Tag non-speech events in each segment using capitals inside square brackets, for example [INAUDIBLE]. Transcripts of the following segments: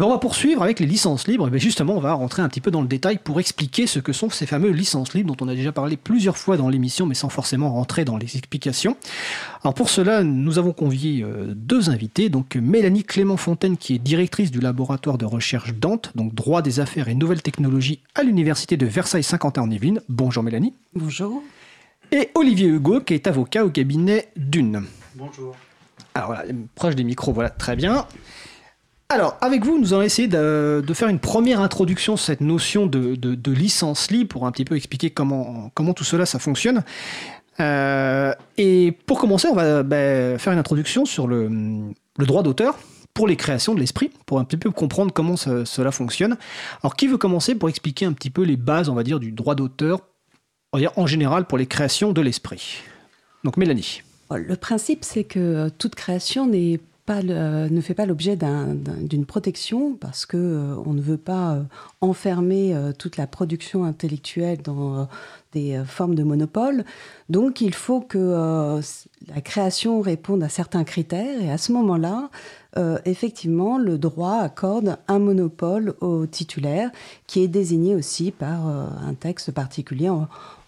ben, on va poursuivre avec les licences libres. Et justement, on va rentrer un petit peu dans le détail pour expliquer ce que sont ces fameuses licences libres dont on a déjà parlé plusieurs fois dans l'émission, mais sans forcément rentrer dans les explications. Alors pour cela, nous avons convié euh, deux invités. Donc Mélanie Clément-Fontaine, qui est directrice du laboratoire de recherche Dante, donc droit des affaires et nouvelles technologies à l'université de Versailles-Saint-Quentin en Yvelines. Bonjour Mélanie. Bonjour. Et Olivier Hugo, qui est avocat au cabinet Dune. Bonjour. Alors voilà, proche des micros, voilà, très bien. Alors, avec vous, nous allons essayer de, faire une première introduction sur cette notion de, licence libre pour un petit peu expliquer comment, tout cela ça fonctionne. Euh, et pour commencer, on va bah, faire une introduction sur le, droit d'auteur pour les créations de l'esprit, pour un petit peu comprendre comment cela fonctionne. Alors, qui veut commencer pour expliquer un petit peu les bases, on va dire, du droit d'auteur, en général pour les créations de l'esprit? Donc, Mélanie. Le principe, c'est que toute création n'est ne fait pas l'objet d'une protection parce que euh, on ne veut pas euh, enfermer euh, toute la production intellectuelle dans des formes de monopole. Donc il faut que la création réponde à certains critères et à ce moment-là, effectivement, le droit accorde un monopole au titulaire qui est désigné aussi par un texte particulier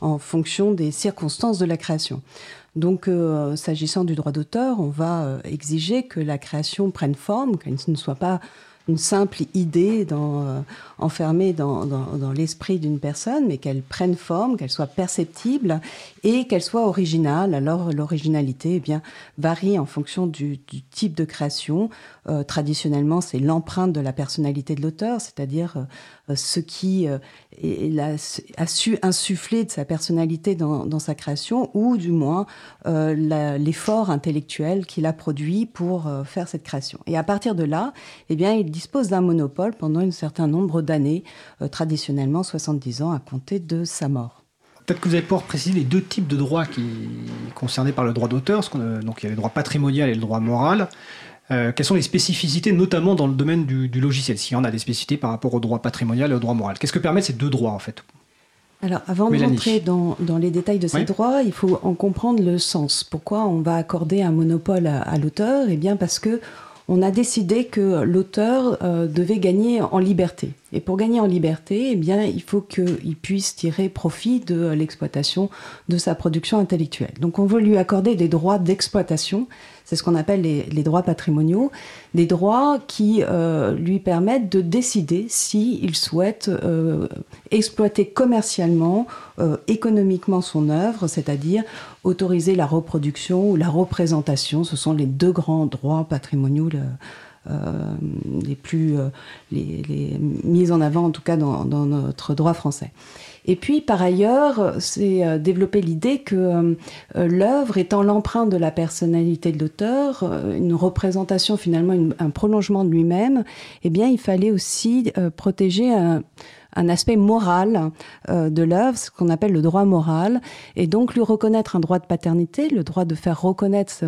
en fonction des circonstances de la création. Donc, euh, s'agissant du droit d'auteur, on va euh, exiger que la création prenne forme, qu'elle ne soit pas une simple idée euh, enfermée dans, l'esprit d'une personne, mais qu'elle prenne forme, qu'elle soit perceptible et qu'elle soit originale. Alors l'originalité eh bien, varie en fonction du, type de création. Traditionnellement, c'est l'empreinte de la personnalité de l'auteur, c'est-à-dire ce qui a, su insuffler de sa personnalité dans, sa création, ou du moins l'effort intellectuel qu'il a produit pour faire cette création. Et à partir de là, eh bien, il dispose d'un monopole pendant un certain nombre d'années, euh, traditionnellement 70 ans à compter de sa mort. Peut-être que vous allez pouvoir préciser les deux types de droits qui concernés par le droit d'auteur. Donc il y a le droit patrimonial et le droit moral. Euh, quelles sont les spécificités, notamment dans le domaine du, logiciel S'il y en a des spécificités par rapport au droit patrimonial et au droit moral? Qu'est-ce que permettent ces deux droits en fait? Alors, avant de rentrer dans, les détails de ces droits, il faut en comprendre le sens. Pourquoi on va accorder un monopole à, à l'auteur? Eh bien, parce que on a décidé que l'auteur euh, devait gagner en liberté. Et pour gagner en liberté, eh bien, il faut qu'il puisse tirer profit de l'exploitation de sa production intellectuelle. Donc on veut lui accorder des droits d'exploitation, c'est ce qu'on appelle les, droits patrimoniaux, des droits qui euh, lui permettent de décider s'il souhaite euh, exploiter commercialement, euh, économiquement son œuvre, c'est-à-dire autoriser la reproduction ou la représentation. Ce sont les deux grands droits patrimoniaux. Les plus les, mis en avant en tout cas dans notre droit français. Et puis, par ailleurs, c'est euh, développer l'idée que euh, l'œuvre étant l'empreinte de la personnalité de l'auteur, euh, une représentation finalement, un prolongement de lui-même, eh bien, il fallait aussi protéger un, aspect moral de l'œuvre, ce qu'on appelle le droit moral, et donc lui reconnaître un droit de paternité, le droit de faire reconnaître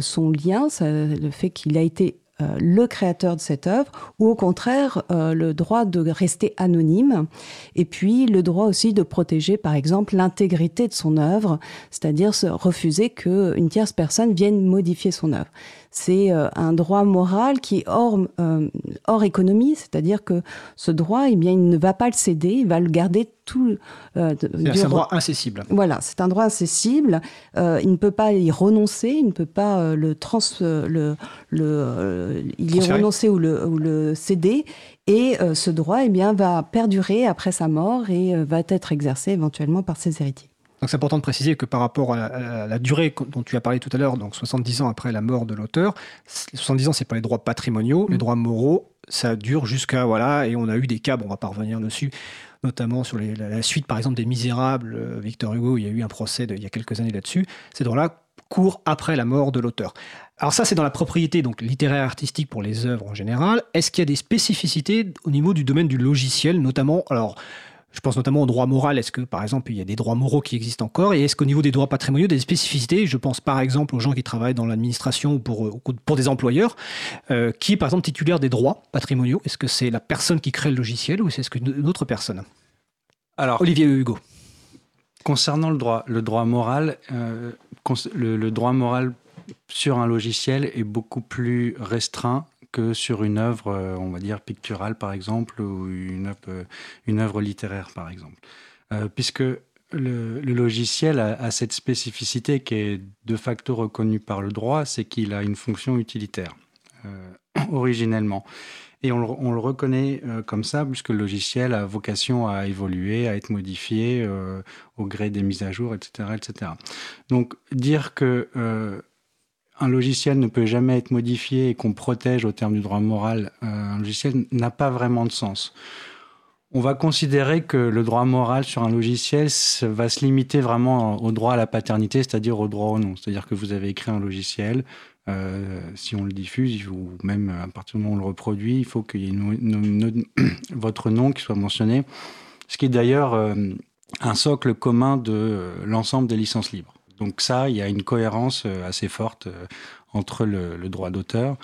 son lien, le fait qu'il a été euh, le créateur de cette œuvre, ou au contraire euh, le droit de rester anonyme, et puis le droit aussi de protéger par exemple l'intégrité de son œuvre, c'est-à-dire refuser qu'une tierce personne vienne modifier son œuvre c'est euh, un droit moral qui est hors, euh, hors économie, c'est-à-dire que ce droit, eh bien, il ne va pas le céder, il va le garder tout. Euh, c'est un droit incessible. Voilà, c'est un droit incessible. il ne peut pas y renoncer, il ne peut pas le trans, le, le, il y renoncer ou le, ou le céder. Et ce droit, eh bien, va perdurer après sa mort et va être exercé éventuellement par ses héritiers. Donc c'est important de préciser que par rapport à la, durée dont tu as parlé tout à l'heure, donc 70 ans après la mort de l'auteur, 70 ans c'est pas les droits patrimoniaux, les mm. droits moraux, ça dure jusqu'à voilà et on a eu des cas, bon, on va pas revenir dessus, notamment sur la, suite par exemple des Misérables, euh, Victor Hugo, il y a eu un procès il y a quelques années là-dessus. Ces droits-là courent après la mort de l'auteur. Alors ça, c'est dans la propriété donc littéraire artistique pour les œuvres en général. Est-ce qu'il y a des spécificités au niveau du domaine du logiciel, notamment alors je pense notamment au droit moral. Est-ce que, par exemple, il y a des droits moraux qui existent encore Et est-ce qu'au niveau des droits patrimoniaux, des spécificités Je pense par exemple aux gens qui travaillent dans l'administration ou pour, euh, pour des employeurs, euh, qui est par exemple titulaire des droits patrimoniaux. Est-ce que c'est la personne qui crée le logiciel ou est-ce que une autre personne? Alors, Olivier Hugo. Concernant le droit, le droit moral, euh, le droit moral sur un logiciel est beaucoup plus restreint que sur une œuvre, on va dire, picturale, par exemple, ou une œuvre, œuvre littéraire, par exemple. puisque le, logiciel a, cette spécificité qui est de facto reconnue par le droit, c'est qu'il a une fonction utilitaire, [COUGHS] originellement. Et on le, reconnaît euh, comme ça, puisque le logiciel a vocation à évoluer, à être modifié euh, au gré des mises à jour, etc. etc. Donc dire que euh, un logiciel ne peut jamais être modifié et qu'on protège au terme du droit moral un logiciel n'a pas vraiment de sens. On va considérer que le droit moral sur un logiciel va se limiter vraiment au droit à la paternité, c'est-à-dire au droit au nom. C'est-à-dire que vous avez écrit un logiciel, euh, si on le diffuse ou même à partir du moment où on le reproduit, il faut qu'il y ait [COUGHS] votre nom qui soit mentionné, ce qui est d'ailleurs euh, un socle commun de euh, l'ensemble des licences libres. Donc ça, il y a une cohérence assez forte entre le, droit d'auteur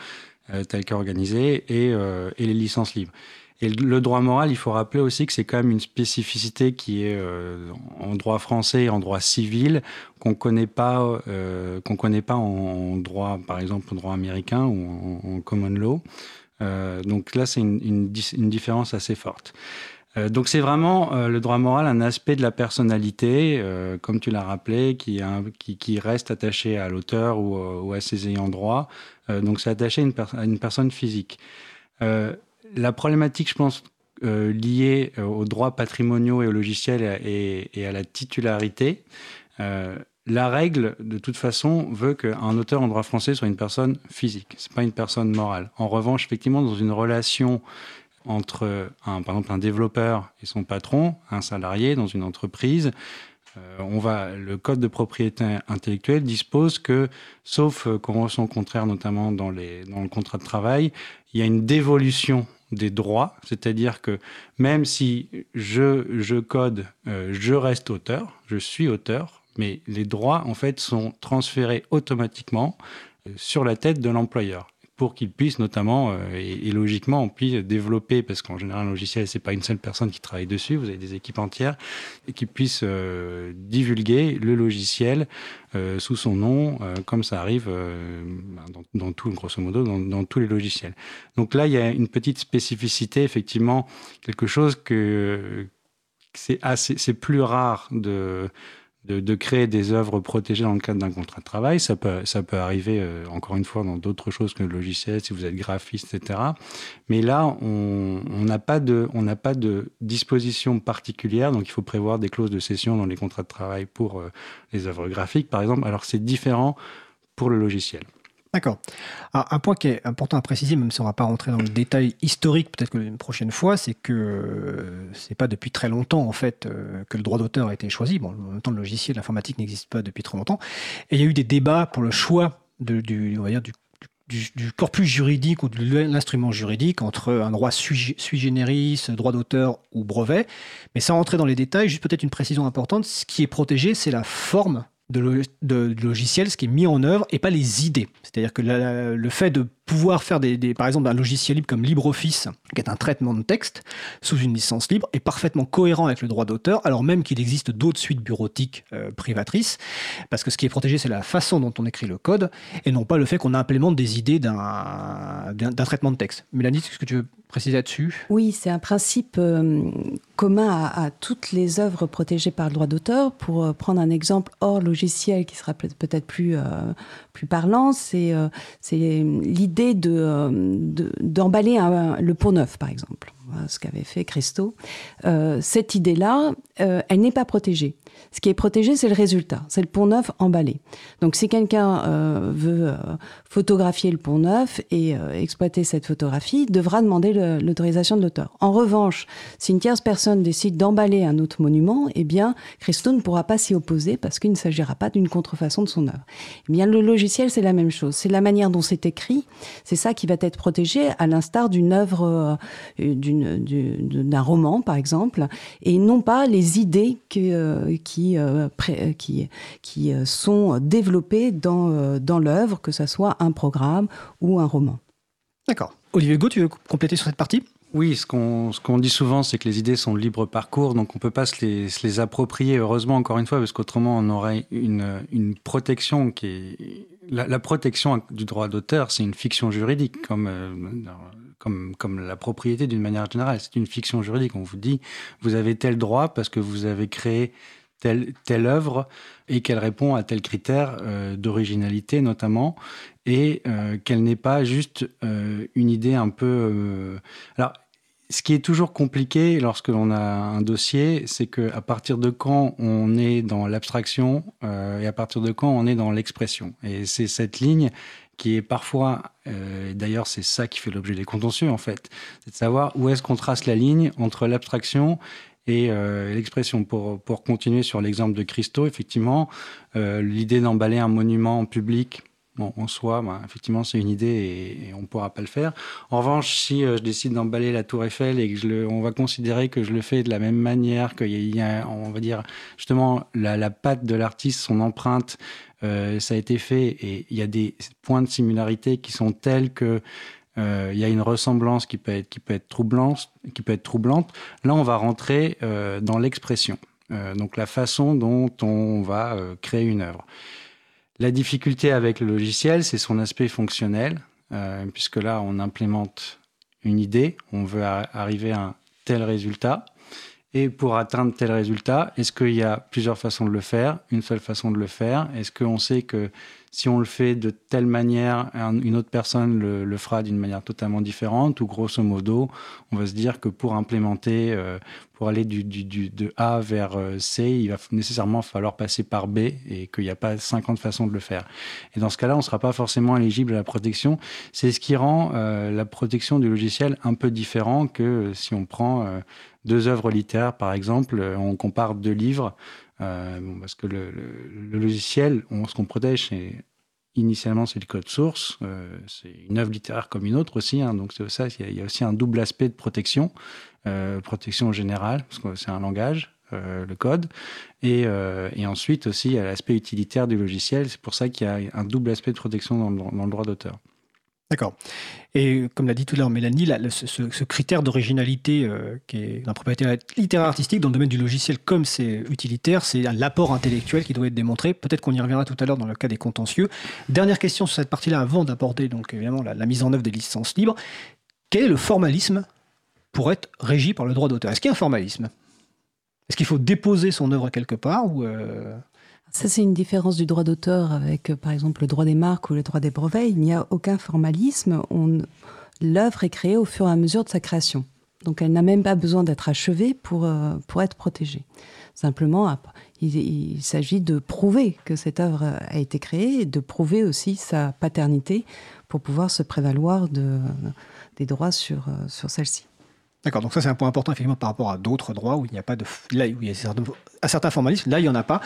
tel qu'organisé et, les licences libres. Et le droit moral, il faut rappeler aussi que c'est quand même une spécificité qui est euh, en droit français et en droit civil qu'on connaît pas, euh, qu'on connaît pas en, droit, par exemple, en droit américain ou en, common law. Euh, donc là, c'est une, différence assez forte. Donc c'est vraiment le droit moral un aspect de la personnalité, comme tu l'as rappelé, qui, reste attaché à l'auteur ou, à ses ayants droit. donc c'est attaché à une, personne physique la problématique, je pense, euh, liée euh, aux droits patrimoniaux et aux logiciels et, à la titularité, euh, la règle, de toute façon, veut qu'un auteur en droit français soit une personne physique, ce n'est pas une personne morale. En revanche, effectivement, dans une relation entre, un, par exemple, un développeur et son patron, un salarié dans une entreprise, on va, le code de propriété intellectuelle dispose que, sauf convention contraire, notamment dans, les, dans le contrat de travail, il y a une dévolution des droits, c'est-à-dire que même si je, je code, euh, je reste auteur, je suis auteur, mais les droits en fait sont transférés automatiquement euh, sur la tête de l'employeur pour qu'il puisse notamment, euh, et, logiquement, on puisse développer, parce qu'en général, un logiciel, c'est pas une seule personne qui travaille dessus, vous avez des équipes entières, et qui puissent euh, divulguer le logiciel euh, sous son nom, comme ça arrive dans, dans, tout, grosso modo, dans, dans, tous les logiciels. Donc là, il y a une petite spécificité, effectivement, quelque chose que c'est assez, c'est plus rare de de, créer des œuvres protégées dans le cadre d'un contrat de travail. Ça peut, ça peut arriver, euh, encore une fois, dans d'autres choses que le logiciel, si vous êtes graphiste, etc. Mais là, on n'a pas, de, on pas de disposition particulière, donc il faut prévoir des clauses de cession dans les contrats de travail pour euh, les œuvres graphiques, par exemple. Alors c'est différent pour le logiciel. D'accord. Un point qui est important à préciser, même si on ne va pas rentrer dans le détail historique, peut-être que une prochaine fois, c'est que euh, c'est pas depuis très longtemps en fait euh, que le droit d'auteur a été choisi. Bon, en même temps, le logiciel, l'informatique n'existe pas depuis très longtemps. Et il y a eu des débats pour le choix du, on va dire, du, corpus juridique ou de l'instrument juridique entre un droit sui, sui generis, droit d'auteur ou brevet. Mais sans rentrer dans les détails, juste peut-être une précision importante, ce qui est protégé, c'est la forme de, de, logiciel, ce qui est mis en œuvre, et pas les idées. C'est-à-dire que le fait de pouvoir faire des, par exemple un logiciel libre comme LibreOffice, qui est un traitement de texte sous une licence libre, est parfaitement cohérent avec le droit d'auteur, alors même qu'il existe d'autres suites bureautiques euh, privatrices, parce que ce qui est protégé, c'est la façon dont on écrit le code, et non pas le fait qu'on implémente des idées d'un traitement de texte. Mélanie, est-ce que tu veux préciser là-dessus? Oui, c'est un principe euh, commun à, toutes les œuvres protégées par le droit d'auteur. Pour euh, prendre un exemple hors logiciel qui sera peut-être plus, plus parlant, c'est l'idée de, d'emballer le pont neuf, par exemple, ce qu'avait fait Christo. Euh, cette idée-là, euh, elle n'est pas protégée. Ce qui est protégé, c'est le résultat, c'est le pont neuf emballé. Donc si quelqu'un euh, veut euh, photographier le pont neuf et euh, exploiter cette photographie, devra demander l'autorisation de l'auteur. En revanche, si une tierce personne décide d'emballer un autre monument, eh bien, Christo ne pourra pas s'y opposer parce qu'il ne s'agira pas d'une contrefaçon de son œuvre. Eh bien, le logiciel, c'est la même chose. C'est la manière dont c'est écrit, c'est ça qui va être protégé, à l'instar d'une œuvre, d'un roman, par exemple, et non pas les idées que, qui, euh, euh, qui, qui euh, sont développés dans, dans l'œuvre, que ce soit un programme ou un roman. D'accord. Olivier Hugo, tu veux compléter sur cette partie? Oui, ce qu'on ce qu'on dit souvent, c'est que les idées sont libre parcours, donc on peut pas se les, se les approprier, heureusement, encore une fois, parce qu'autrement, on aurait une, une protection qui est la, protection du droit d'auteur, c'est une fiction juridique, comme, euh, comme, la propriété d'une manière générale. C'est une fiction juridique. On vous dit, vous avez tel droit parce que vous avez créé telle, telle œuvre et qu'elle répond à tel critère euh, d'originalité notamment, et euh, qu'elle n'est pas juste une idée un peu... alors, ce qui est toujours compliqué lorsque l'on a un dossier, c'est qu'à partir de quand on est dans l'abstraction euh, et à partir de quand on est dans l'expression. Et c'est cette ligne qui est parfois, euh, d'ailleurs c'est ça qui fait l'objet des contentieux en fait, c'est de savoir où est-ce qu'on trace la ligne entre l'abstraction et euh, l'expression. Pour, pour continuer sur l'exemple de Christo, effectivement, l'idée d'emballer un monument public Bon, en soi, bah, effectivement, c'est une idée et, on ne pourra pas le faire. En revanche, si euh, je décide d'emballer la Tour Eiffel et que je le, on va considérer que je le fais de la même manière, qu'il y a, on va dire, justement, la patte de l'artiste, son empreinte, euh, ça a été fait et il y a des points de similarité qui sont tels que euh, il y a une ressemblance qui peut être, troublante. Là, on va rentrer euh, dans l'expression, donc la façon dont on va créer une œuvre. La difficulté avec le logiciel, c'est son aspect fonctionnel, puisque là, on implémente une idée, on veut arriver à un tel résultat. Et pour atteindre tel résultat, est-ce qu'il y a plusieurs façons de le faire, une seule façon de le faire? Est-ce qu'on sait que si on le fait de telle manière, une autre personne le, fera d'une manière totalement différente, ou grosso modo, on va se dire que pour implémenter, euh, pour aller de A vers euh, C, il va nécessairement falloir passer par B et qu'il n'y a pas 50 façons de le faire. Et dans ce cas-là, on ne sera pas forcément éligible à la protection. C'est ce qui rend euh, la protection du logiciel un peu différent que si on prend deux œuvres littéraires, par exemple, on compare deux livres. Euh, parce que le, logiciel, on, ce qu'on protège, initialement c'est le code source, euh, c'est une œuvre littéraire comme une autre aussi, hein, donc c'est ça, il y, a aussi un double aspect de protection, euh, protection générale, parce que c'est un langage, le code, et, ensuite aussi il y a l'aspect utilitaire du logiciel, c'est pour ça qu'il y a un double aspect de protection dans le droit d'auteur. D'accord. Et comme l'a dit tout à l'heure Mélanie, ce, critère d'originalité euh, qui est la propriété littéraire artistique dans le domaine du logiciel, comme c'est utilitaire, c'est l'apport intellectuel qui doit être démontré. Peut-être qu'on y reviendra tout à l'heure dans le cas des contentieux. Dernière question sur cette partie-là, avant d'aborder donc évidemment la, mise en œuvre des licences libres. Quel est le formalisme pour être régi par le droit d'auteur? Est-ce qu'il y a un formalisme? Est-ce qu'il faut déposer son œuvre quelque part ou euh, ça, c'est une différence du droit d'auteur avec, euh, par exemple, le droit des marques ou le droit des brevets. Il n'y a aucun formalisme. L'œuvre est créée au fur et à mesure de sa création. Donc, elle n'a même pas besoin d'être achevée pour, euh, pour être protégée. Simplement, il, s'agit de prouver que cette œuvre a été créée et de prouver aussi sa paternité pour pouvoir se prévaloir de, des droits sur, euh, sur celle-ci. D'accord, donc ça c'est un point important effectivement par rapport à d'autres droits où il n'y a pas de... Là où il y a certains, à formalismes, là il n'y en a pas.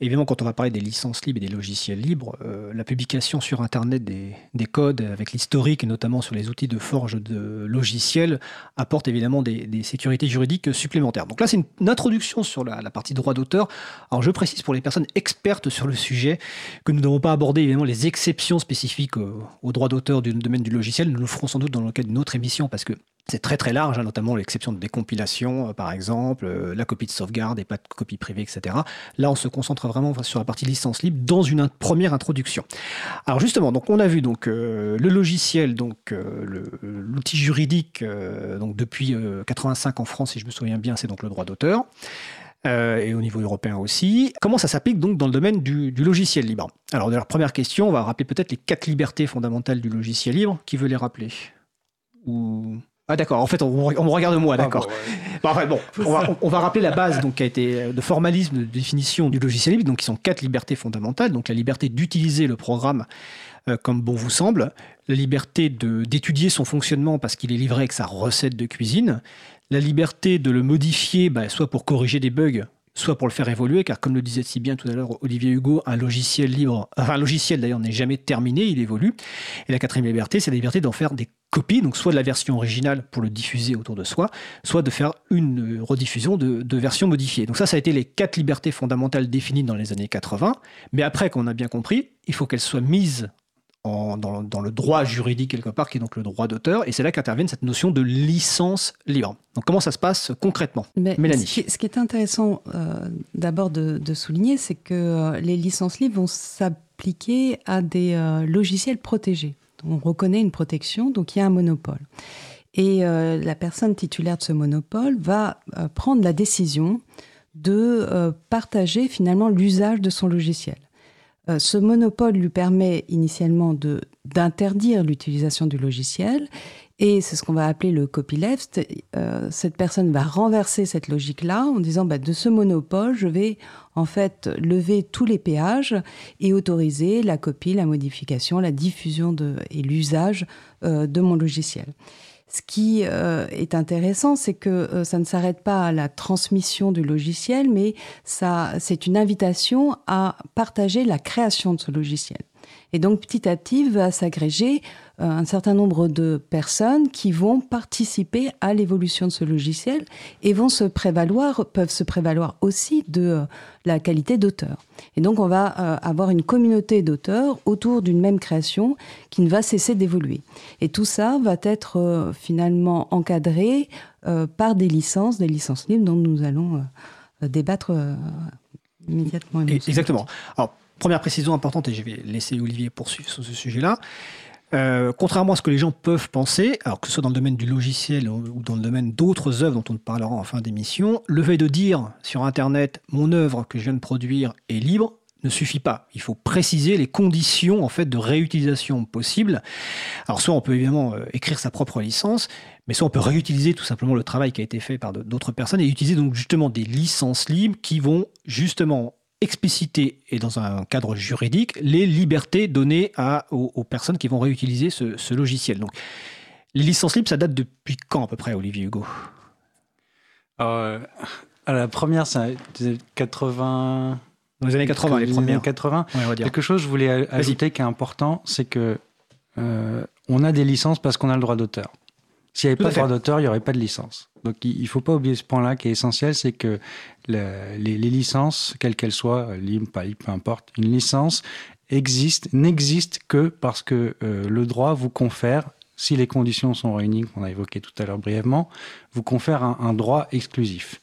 Évidemment, quand on va parler des licences libres et des logiciels libres, euh, la publication sur Internet des, des codes avec l'historique et notamment sur les outils de forge de logiciels apporte évidemment des, des sécurités juridiques supplémentaires. Donc là c'est une, introduction sur la, la partie droit d'auteur. Alors je précise pour les personnes expertes sur le sujet que nous n'avons pas abordé évidemment les exceptions spécifiques au, au droit d'auteur du domaine du logiciel. Nous le ferons sans doute dans le cadre d'une autre émission parce que c'est très très large, hein, notamment l'exception de décompilation, euh, par exemple, euh, la copie de sauvegarde et pas de copie privée, etc. Là, on se concentre vraiment sur la partie licence libre dans une première introduction. Alors justement, donc on a vu donc euh, le logiciel, donc l'outil juridique, donc depuis 85 en France, si je me souviens bien, c'est donc le droit d'auteur. et au niveau européen aussi. Comment ça s'applique donc dans le domaine du, logiciel libre? Alors, la première question, on va rappeler peut-être les quatre libertés fondamentales du logiciel libre. Qui veut les rappeler? Ou ah d'accord, en fait on, me regarde moi, ah, d'accord. bon, [LAUGHS] on, va, rappeler la base donc, qui a été euh, de formalisme de définition du logiciel libre, donc qui sont quatre libertés fondamentales. Donc la liberté d'utiliser le programme euh, comme bon vous semble, la liberté d'étudier son fonctionnement parce qu'il est livré avec sa recette de cuisine, la liberté de le modifier bah, soit pour corriger des bugs, soit pour le faire évoluer, car comme le disait si bien tout à l'heure Olivier Hugo, un logiciel libre, enfin un logiciel d'ailleurs n'est jamais terminé, il évolue. Et la quatrième liberté, c'est la liberté d'en faire des donc soit de la version originale pour le diffuser autour de soi, soit de faire une rediffusion de, de versions modifiées. Donc ça, ça a été les quatre libertés fondamentales définies dans les années 80. Mais après qu'on a bien compris, il faut qu'elles soient mises dans, le droit juridique quelque part, qui est donc le droit d'auteur, et c'est là qu'intervient cette notion de licence libre. Donc comment ça se passe concrètement? Mélanie ce qui, est intéressant euh, d'abord de, souligner, c'est que euh, les licences libres vont appliquée à des euh, logiciels protégés. On reconnaît une protection, donc il y a un monopole. Et euh, la personne titulaire de ce monopole va prendre la décision de partager finalement l'usage de son logiciel. ce monopole lui permet initialement d'interdire l'utilisation du logiciel et c'est ce qu'on va appeler le copyleft. Euh, cette personne va renverser cette logique-là en disant bah, de ce monopole, je vais en fait lever tous les péages et autoriser la copie, la modification, la diffusion de, et l'usage euh, de mon logiciel. Ce qui euh, est intéressant, c'est que ça ne s'arrête pas à la transmission du logiciel, mais ça, c'est une invitation à partager la création de ce logiciel. Et donc petit à petit va s'agréger euh, un certain nombre de personnes qui vont participer à l'évolution de ce logiciel et vont se prévaloir, peuvent se prévaloir aussi de euh, la qualité d'auteur. Et donc on va euh, avoir une communauté d'auteurs autour d'une même création qui ne va cesser d'évoluer. Et tout ça va être finalement encadré par des licences, des licences libres dont nous allons débattre immédiatement. Exactement. Alors, Première précision importante, et je vais laisser Olivier poursuivre sur ce sujet-là. Euh, contrairement à ce que les gens peuvent penser, alors que ce soit dans le domaine du logiciel ou dans le domaine d'autres œuvres dont on parlera en fin d'émission, le fait de dire sur Internet mon œuvre que je viens de produire est libre ne suffit pas. Il faut préciser les conditions en fait de réutilisation possibles. Alors soit on peut évidemment euh, écrire sa propre licence, mais soit on peut réutiliser tout simplement le travail qui a été fait par d'autres personnes et utiliser donc justement des licences libres qui vont justement expliciter et dans un cadre juridique les libertés données à, aux, personnes qui vont réutiliser ce, logiciel. Donc, les licences libres, ça date depuis quand à peu près, Olivier Hugo? Euh, La première, c'est 80. Dans les années 80, les premières. 80. Quelque chose que je voulais ajouter qui est important, c'est que euh, on a des licences parce qu'on a le droit d'auteur. S'il n'y avait pas de droit d'auteur, il n'y aurait pas de licence. Donc il ne faut pas oublier ce point-là qui est essentiel, c'est que les, licences, quelles qu'elles soient, libres, pas libres, peu importe, une licence existe, n'existe que parce que euh, le droit vous confère, si les conditions sont réunies, qu'on a évoqué tout à l'heure brièvement, vous confère un, droit exclusif.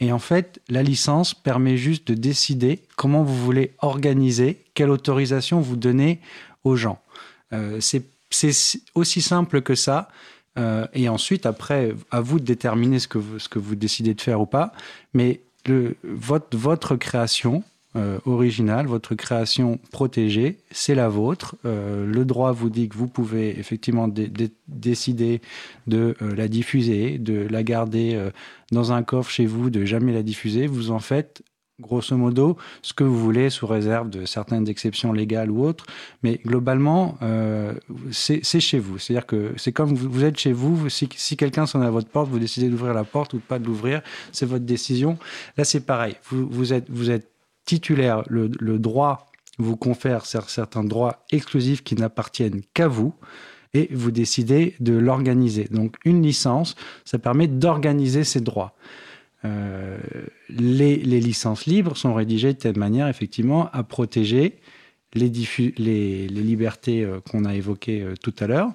Et en fait, la licence permet juste de décider comment vous voulez organiser, quelle autorisation vous donnez aux gens. Euh, c'est aussi simple que ça. Euh, et ensuite, après, à vous de déterminer ce que vous, ce que vous décidez de faire ou pas. Mais votre, création euh, originale, votre création protégée, c'est la vôtre. Euh, le droit vous dit que vous pouvez effectivement décider de la diffuser, de la garder dans un coffre chez vous, de jamais la diffuser. Vous en faites grosso modo, ce que vous voulez, sous réserve de certaines exceptions légales ou autres. Mais globalement, euh, c'est chez vous. C'est-à-dire que c'est comme vous, êtes chez vous. Si, quelqu'un sonne à votre porte, vous décidez d'ouvrir la porte ou pas de l'ouvrir, c'est votre décision. Là, c'est pareil. Vous, êtes, vous êtes titulaire. Le, le droit vous confère certains droits exclusifs qui n'appartiennent qu'à vous et vous décidez de l'organiser. Donc une licence, ça permet d'organiser ces droits. Euh, les, licences libres sont rédigées de telle manière, effectivement, à protéger les, libertés euh, qu'on a évoquées euh, tout à l'heure.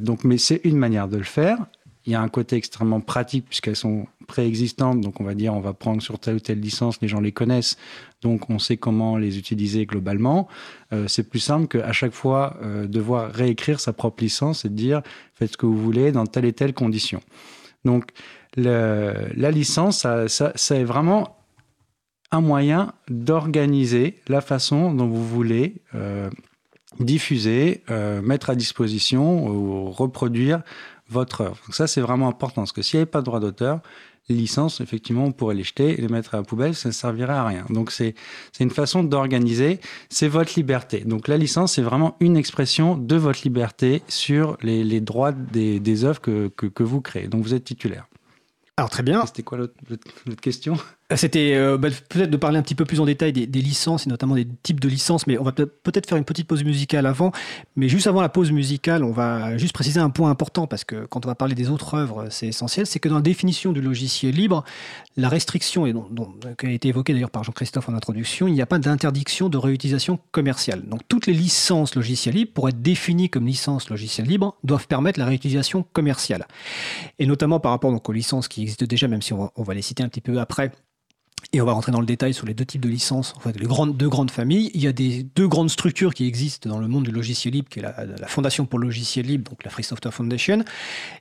donc, mais c'est une manière de le faire. Il y a un côté extrêmement pratique puisqu'elles sont préexistantes. Donc, on va dire, on va prendre sur telle ou telle licence, les gens les connaissent, donc on sait comment les utiliser globalement. c'est plus simple qu'à chaque fois devoir réécrire sa propre licence et de dire faites ce que vous voulez dans telle et telle condition. Donc, la licence, ça, c'est vraiment un moyen d'organiser la façon dont vous voulez euh, diffuser, euh, mettre à disposition ou reproduire votre œuvre. ça, c'est vraiment important, parce que s'il n'y avait pas de droit d'auteur, les licences, effectivement, on pourrait les jeter et les mettre à la poubelle, ça ne servirait à rien. Donc c'est une façon d'organiser, c'est votre liberté. Donc la licence, c'est vraiment une expression de votre liberté sur les, droits des, des œuvres que, que vous créez. Donc vous êtes titulaire. Alors très bien. C'était quoi l'autre question? C'était euh, bah, peut-être de parler un petit peu plus en détail des, licences et notamment des types de licences, mais on va peut-être faire une petite pause musicale avant. Mais juste avant la pause musicale, on va juste préciser un point important parce que quand on va parler des autres œuvres, c'est essentiel, c'est que dans la définition du logiciel libre, la restriction, et dont, qui a été évoquée d'ailleurs par Jean-Christophe en introduction, il n'y a pas d'interdiction de réutilisation commerciale. Donc toutes les licences logicielles libres, pour être définies comme licences logicielles libres, doivent permettre la réutilisation commerciale. Et notamment par rapport donc, aux licences qui existent déjà, même si on va les citer un petit peu après, et on va rentrer dans le détail sur les deux types de licences, en les deux grandes familles. Il y a deux grandes structures qui existent dans le monde du logiciel libre, qui est la, Fondation pour le logiciel libre, donc la Free Software Foundation,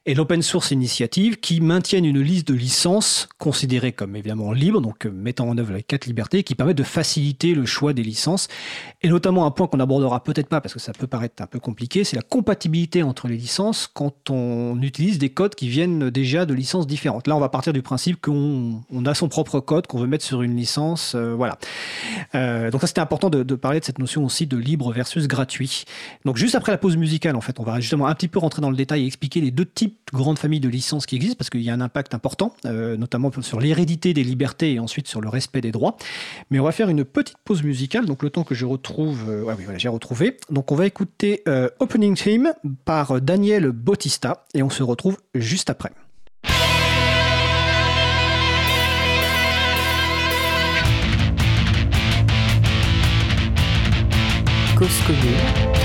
et l'Open Source Initiative, qui maintiennent une liste de licences considérées comme évidemment libres, donc euh, mettant en œuvre les quatre libertés, qui permettent de faciliter le choix des licences. Et notamment un point qu'on abordera peut-être pas, parce que ça peut paraître un peu compliqué, c'est la compatibilité entre les licences quand on utilise des codes qui viennent déjà de licences différentes. Là, on va partir du principe qu'on a son propre code, qu'on veut mettre sur une licence. Euh, voilà. Euh, donc ça, c'était important de, parler de cette notion aussi de libre versus gratuit. Donc juste après la pause musicale, en fait, on va justement un petit peu rentrer dans le détail et expliquer les deux types de grandes familles de licences qui existent, parce qu'il y a un impact important, euh, notamment sur l'hérédité des libertés et ensuite sur le respect des droits. Mais on va faire une petite pause musicale, donc le temps que je retrouve... oui, voilà, j'ai retrouvé. Donc on va écouter Opening Theme par Daniel Bautista, et on se retrouve juste après. Cause commune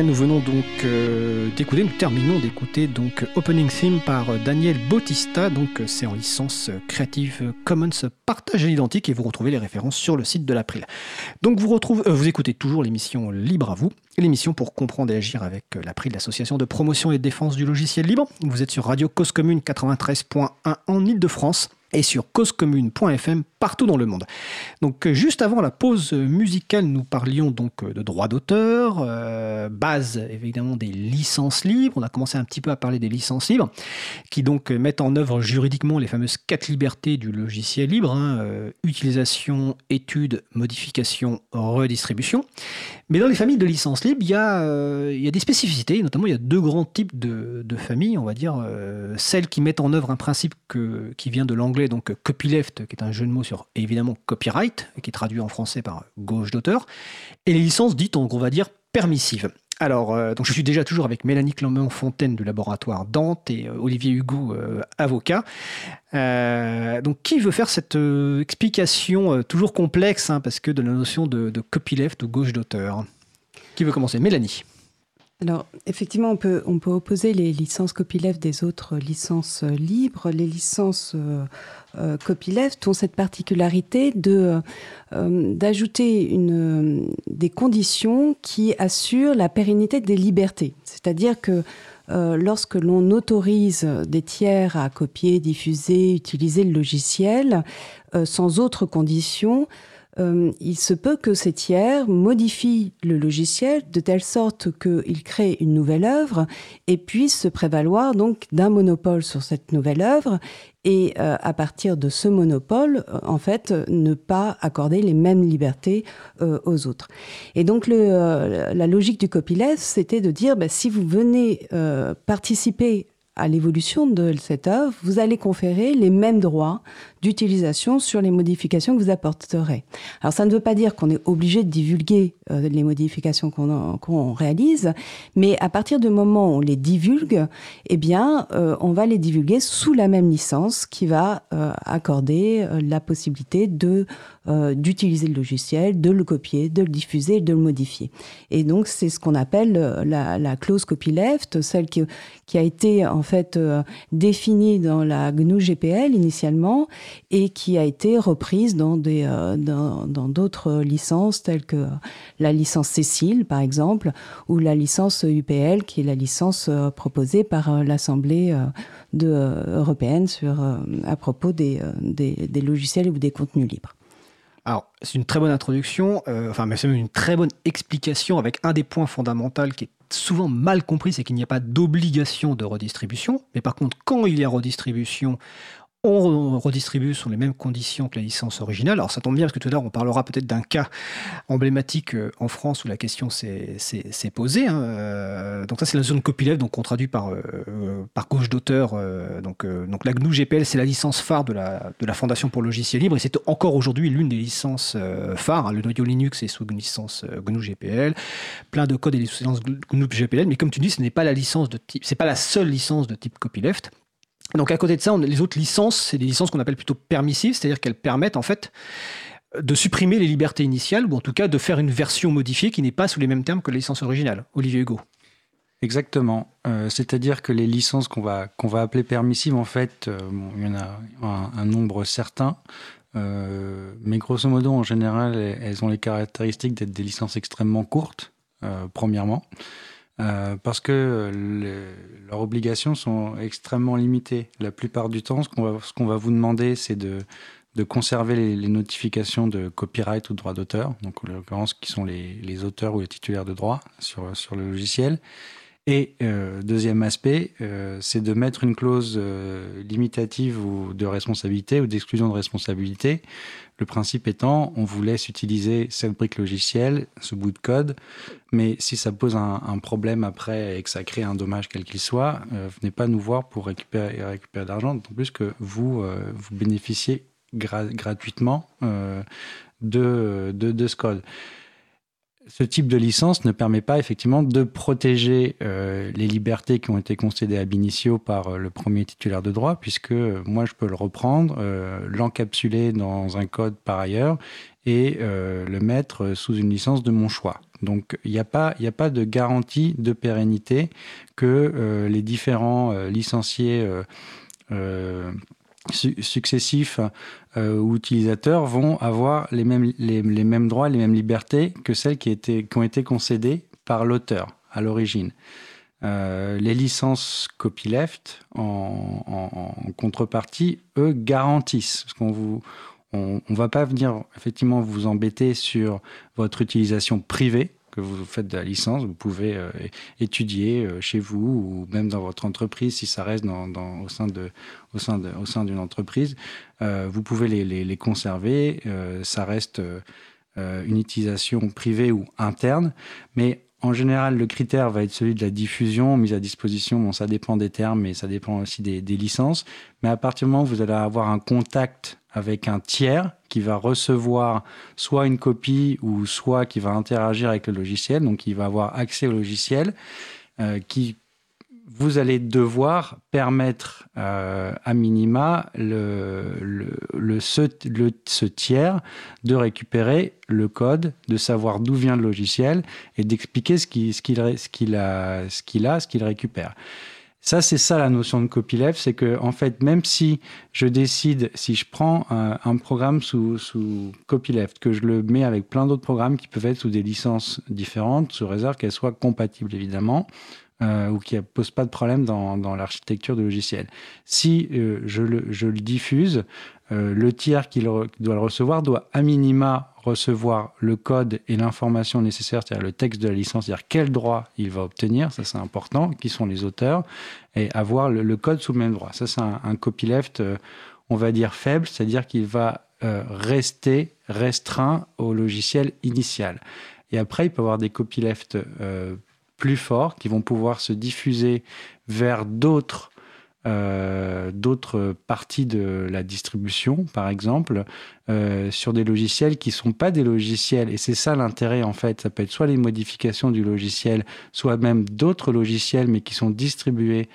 nous venons donc euh, d'écouter, nous terminons d'écouter donc Opening Theme par Daniel Bautista. Donc c'est en licence Creative Commons partage identique et vous retrouvez les références sur le site de l'April. Donc vous, retrouvez, euh, vous écoutez toujours l'émission Libre à vous, l'émission pour comprendre et agir avec l'April, l'association de promotion et défense du logiciel libre. Vous êtes sur Radio Cause Commune 93.1 en Ile-de-France et sur causecommune.fm partout dans le monde. Donc euh, juste avant la pause musicale, nous parlions donc euh, de droits d'auteur, euh, base évidemment des licences libres. On a commencé un petit peu à parler des licences libres, qui donc mettent en œuvre juridiquement les fameuses quatre libertés du logiciel libre hein, utilisation, étude, modification, redistribution. Mais dans les familles de licences libres, il y a, des spécificités. Notamment, il y a deux grands types de, familles, on va dire celles qui mettent en œuvre un principe qui vient de l'anglais donc copyleft, qui est un jeu de mots sur évidemment copyright, qui est traduit en français par gauche d'auteur, et les licences dites, on va dire, permissives. Alors, euh, donc je suis déjà toujours avec Mélanie Clermont-Fontaine du laboratoire Dante et euh, Olivier Hugo, euh, avocat. donc, qui veut faire cette explication toujours complexe, hein, parce que de la notion de, de copyleft ou gauche d'auteur? Qui veut commencer? Mélanie alors, effectivement, on peut, opposer les licences copyleft des autres licences libres. Les licences euh, euh, copyleft ont cette particularité euh, d'ajouter des conditions qui assurent la pérennité des libertés. C'est-à-dire que lorsque l'on autorise des tiers à copier, diffuser, utiliser le logiciel sans autre condition, euh, il se peut que ces tiers modifient le logiciel de telle sorte qu'il crée une nouvelle œuvre et puisse se prévaloir donc d'un monopole sur cette nouvelle œuvre et euh, à partir de ce monopole, euh, en fait, ne pas accorder les mêmes libertés aux autres. Et donc la logique du copyleft, c'était de dire, bah, si vous venez participer à l'évolution de cette œuvre, vous allez conférer les mêmes droits d'utilisation sur les modifications que vous apporterez. Alors ça ne veut pas dire qu'on est obligé de divulguer euh, les modifications qu'on réalise, mais à partir du moment où on les divulgue, eh bien, euh, on va les divulguer sous la même licence qui va euh, accorder la possibilité de d'utiliser le logiciel, de le copier, de le diffuser, de le modifier. Et donc c'est ce qu'on appelle la, la, clause copyleft, celle qui, qui a été en fait définie dans la GNU GPL initialement et qui a été reprise dans des euh, dans d'autres licences telles que la licence Cécile par exemple ou la licence UPL qui est la licence euh, proposée par euh, l'Assemblée européenne sur à propos des, des, des logiciels ou des contenus libres. Alors, c'est une très bonne introduction, enfin, mais c'est même une très bonne explication avec un des points fondamentaux qui est souvent mal compris, c'est qu'il n'y a pas d'obligation de redistribution. Mais par contre, quand il y a redistribution, on redistribue sur les mêmes conditions que la licence originale. Alors ça tombe bien parce que tout à l'heure on parlera peut-être d'un cas emblématique euh, en France où la question s'est posée. Hein. Euh, donc ça c'est la zone copyleft, donc on traduit par, euh, par gauche d'auteur. donc, la GNU GPL c'est la licence phare de la, de la Fondation pour le logiciel libre et c'est encore aujourd'hui l'une des licences phares. Le noyau Linux est sous une licence GNU GPL, plein de codes et des licences GNU GPL, mais comme tu dis ce n'est pas la licence de type, c'est pas la seule licence de type copyleft. Donc à côté de ça, les autres licences, c'est des licences qu'on appelle plutôt permissives, c'est-à-dire qu'elles permettent en fait de supprimer les libertés initiales, ou en tout cas de faire une version modifiée qui n'est pas sous les mêmes termes que la licence originale. Olivier Hugo. Exactement. Euh, c'est-à-dire que les licences qu'on va, qu'on va appeler permissives, en fait, euh, il y en a un, nombre certain, euh, mais grosso modo, en général, elles ont les caractéristiques d'être des licences extrêmement courtes, premièrement. Euh, parce que leurs obligations sont extrêmement limitées. La plupart du temps, ce qu'on va, vous demander, c'est de, conserver les, notifications de copyright ou de droit d'auteur, donc en l'occurrence qui sont les, auteurs ou les titulaires de droit sur, le logiciel. Et euh, deuxième aspect, euh, c'est de mettre une clause limitative ou de responsabilité ou d'exclusion de responsabilité le principe étant, on vous laisse utiliser cette brique logicielle, ce bout de code, mais si ça pose un, problème après et que ça crée un dommage quel qu'il soit, euh, venez pas nous voir pour récupérer, récupérer d'argent, d'autant plus que vous, euh, vous bénéficiez gratuitement euh, de, de, de ce code ce type de licence ne permet pas effectivement de protéger euh, les libertés qui ont été concédées à Binicio par euh, le premier titulaire de droit, puisque euh, moi je peux le reprendre, l'encapsuler dans un code par ailleurs et le mettre sous une licence de mon choix. Donc il n'y a, pas, a pas de garantie de pérennité que les différents licenciés successifs euh, utilisateurs vont avoir les mêmes, droits, les mêmes libertés que celles qui, ont été concédées par l'auteur à l'origine. Euh, les licences copyleft, en, en, contrepartie, eux garantissent, parce qu'on vous, on, on va pas venir effectivement vous embêter sur votre utilisation privée, que vous faites de la licence, vous pouvez euh, étudier euh, chez vous ou même dans votre entreprise si ça reste au sein d'une entreprise. Euh, vous pouvez les, conserver. ça reste une utilisation privée ou interne, mais en général, le critère va être celui de la diffusion, mise à disposition. Ça dépend des termes, mais ça dépend aussi des licences. Mais à partir du moment où vous allez avoir un contact avec un tiers qui va recevoir soit une copie ou soit qui va interagir avec le logiciel, donc il va avoir accès au logiciel, euh, qui vous allez devoir permettre euh, à minima le, le, ce, tiers de récupérer le code, de savoir d'où vient le logiciel et d'expliquer ce ce ce qu'il a, ce qu'il récupère. Ça, c'est ça la notion de copyleft, c'est que en fait, même si je décide, si je prends un, programme sous, sous copyleft, que je le mets avec plein d'autres programmes qui peuvent être sous des licences différentes, sous réserve qu'elles soient compatibles évidemment, euh, ou qui ne posent pas de problème dans, dans l'architecture du logiciel. Si euh, je, le, je, le, diffuse, euh, le tiers qui, doit le recevoir doit à minima recevoir le code et l'information nécessaire, c'est-à-dire le texte de la licence, c'est-à-dire quel droit il va obtenir, ça c'est important, qui sont les auteurs, et avoir le, code sous le même droit. Ça c'est un, copyleft, on va dire faible, c'est-à-dire qu'il va rester restreint au logiciel initial. Et après, il peut avoir des copylefts plus forts qui vont pouvoir se diffuser vers d'autres euh, parties de la distribution, par exemple, euh, sur des logiciels qui sont pas des logiciels. Et c'est ça l'intérêt, en fait. Ça peut être soit les modifications du logiciel, soit même d'autres logiciels, mais qui sont distribués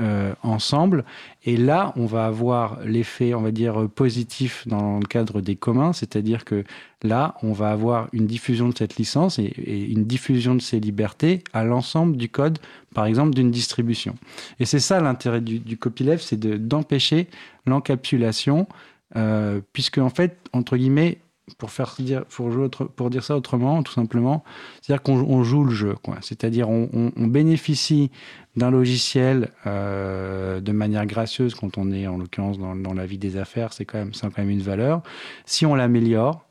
euh, ensemble. Et là, on va avoir l'effet, on va dire, positif dans le cadre des communs, c'est-à-dire que là, on va avoir une diffusion de cette licence et, une diffusion de ces libertés à l'ensemble du code, par exemple, d'une distribution. Et c'est ça l'intérêt du, copyleft, c'est d'empêcher l'encapsulation, euh, puisque en fait, entre guillemets, pour faire dire, pour, dire ça autrement, tout simplement, c'est-à-dire qu'on joue le jeu, quoi. C'est-à-dire on, bénéficie d'un logiciel euh, de manière gracieuse quand on est en l'occurrence dans, la vie des affaires, c'est quand même, ça quand même une valeur. Si on l'améliore,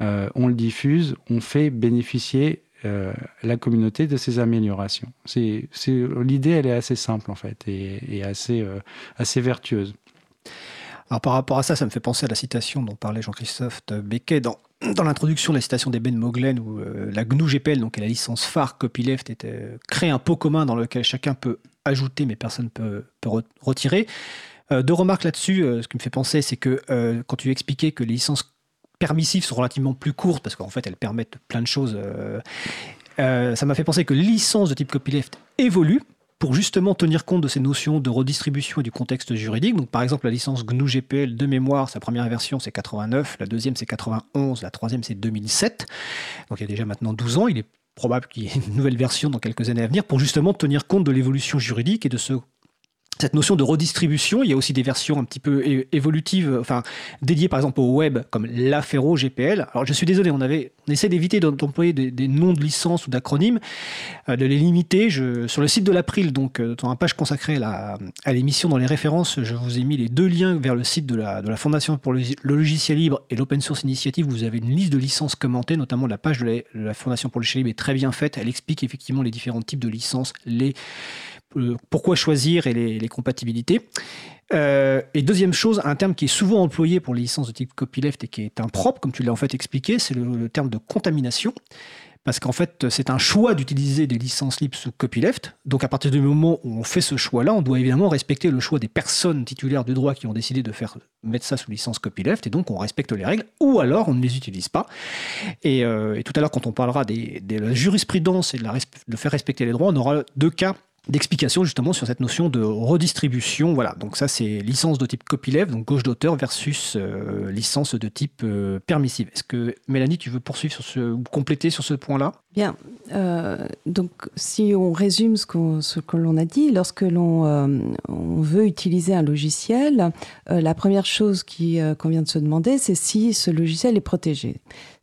euh, on le diffuse, on fait bénéficier euh, la communauté de ces améliorations. C'est, l'idée, elle est assez simple en fait et, et assez, assez vertueuse. Par rapport à ça, ça me fait penser à la citation dont parlait Jean-Christophe Becquet dans, dans l'introduction de la citation d'Eben Moglen où euh, la GNU GPL, donc la licence phare copyleft, euh, crée un pot commun dans lequel chacun peut ajouter mais personne ne peut, peut retirer. Euh, deux remarques là-dessus. ce qui me fait penser, c'est que quand tu expliquais que les licences permissives sont relativement plus courtes parce qu'en fait elles permettent plein de choses, ça m'a fait penser que les licences de type copyleft évoluent pour justement tenir compte de ces notions de redistribution et du contexte juridique. Donc, par exemple, la licence GNU GPL de mémoire, sa première version c'est 89, la deuxième c'est 91, la troisième c'est 2007. Donc, il y a déjà maintenant 12 ans. Il est probable qu'il y ait une nouvelle version dans quelques années à venir pour justement tenir compte de l'évolution juridique et de ce cette notion de redistribution. Il y a aussi des versions un petit peu évolutives, enfin dédiées par exemple au web, comme l'Afero GPL. Alors je suis désolé, on avait, on essaie d'éviter d'employer des, noms de licences ou d'acronymes, euh, de les limiter. Sur le site de l'April, donc euh, dans la page consacrée à, l'émission, dans les références, je vous ai mis les deux liens vers le site de la, Fondation pour le, logiciel libre et l'Open Source Initiative. Vous avez une liste de licences commentées, notamment la page de la, de la Fondation pour le logiciel libre est très bien faite. Elle explique effectivement les différents types de licences, les pourquoi choisir et les, compatibilités. Euh, et deuxième chose, un terme qui est souvent employé pour les licences de type copyleft et qui est impropre, comme tu l'as en fait expliqué, c'est le, terme de contamination. Parce qu'en fait, c'est un choix d'utiliser des licences libres sous copyleft. Donc, à partir du moment où on fait ce choix-là, on doit évidemment respecter le choix des personnes titulaires de droit qui ont décidé de faire mettre ça sous licence copyleft. Et donc, on respecte les règles, ou alors on ne les utilise pas. Et, euh, tout à l'heure, quand on parlera de la jurisprudence et de faire respecter les droits, on aura deux cas d'explication justement sur cette notion de redistribution. Voilà, donc ça c'est licence de type copyleft, donc gauche d'auteur versus euh, licence de type euh, permissive. Est-ce que Mélanie, tu veux poursuivre sur ce, ou compléter sur ce point-là? Bien, euh, donc si on résume ce, ce que l'on a dit, lorsque l'on on veut utiliser un logiciel, la première chose qu'on vient de se demander, c'est si ce logiciel est protégé.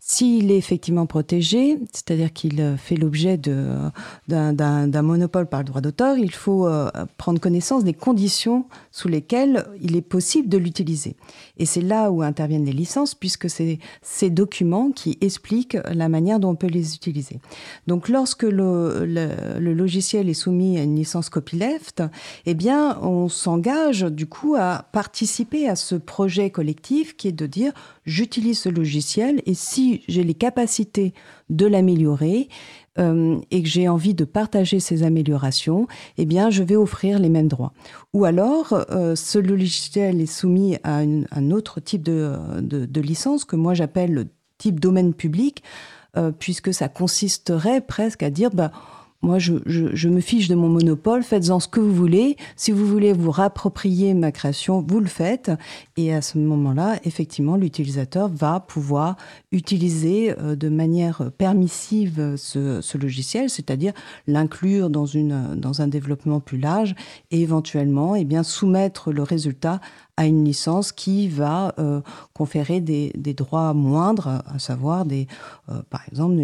S'il est effectivement protégé, c'est-à-dire qu'il euh, fait l'objet d'un monopole par le droit d'auteur, il faut euh, prendre connaissance des conditions sous lesquelles il est possible de l'utiliser. Et c'est là où interviennent les licences, puisque c'est ces documents qui expliquent la manière dont on peut les utiliser. Donc lorsque le, le logiciel est soumis à une licence copyleft, eh bien on s'engage du coup à participer à ce projet collectif qui est de dire j'utilise ce logiciel et si j'ai les capacités de l'améliorer euh, et que j'ai envie de partager ces améliorations, eh bien, je vais offrir les mêmes droits. Ou alors, euh, ce logiciel est soumis à un autre type de, licence que moi j'appelle le type domaine public, euh, puisque ça consisterait presque à dire, bah, moi, je, je, me fiche de mon monopole, faites-en ce que vous voulez. Si vous voulez vous rapproprier ma création, vous le faites. Et à ce moment-là, effectivement, l'utilisateur va pouvoir utiliser euh, de manière permissive ce, ce logiciel, c'est-à-dire l'inclure dans, une, dans un développement plus large et éventuellement eh bien, soumettre le résultat à une licence qui va euh, conférer des, droits moindres, à savoir des, euh, par exemple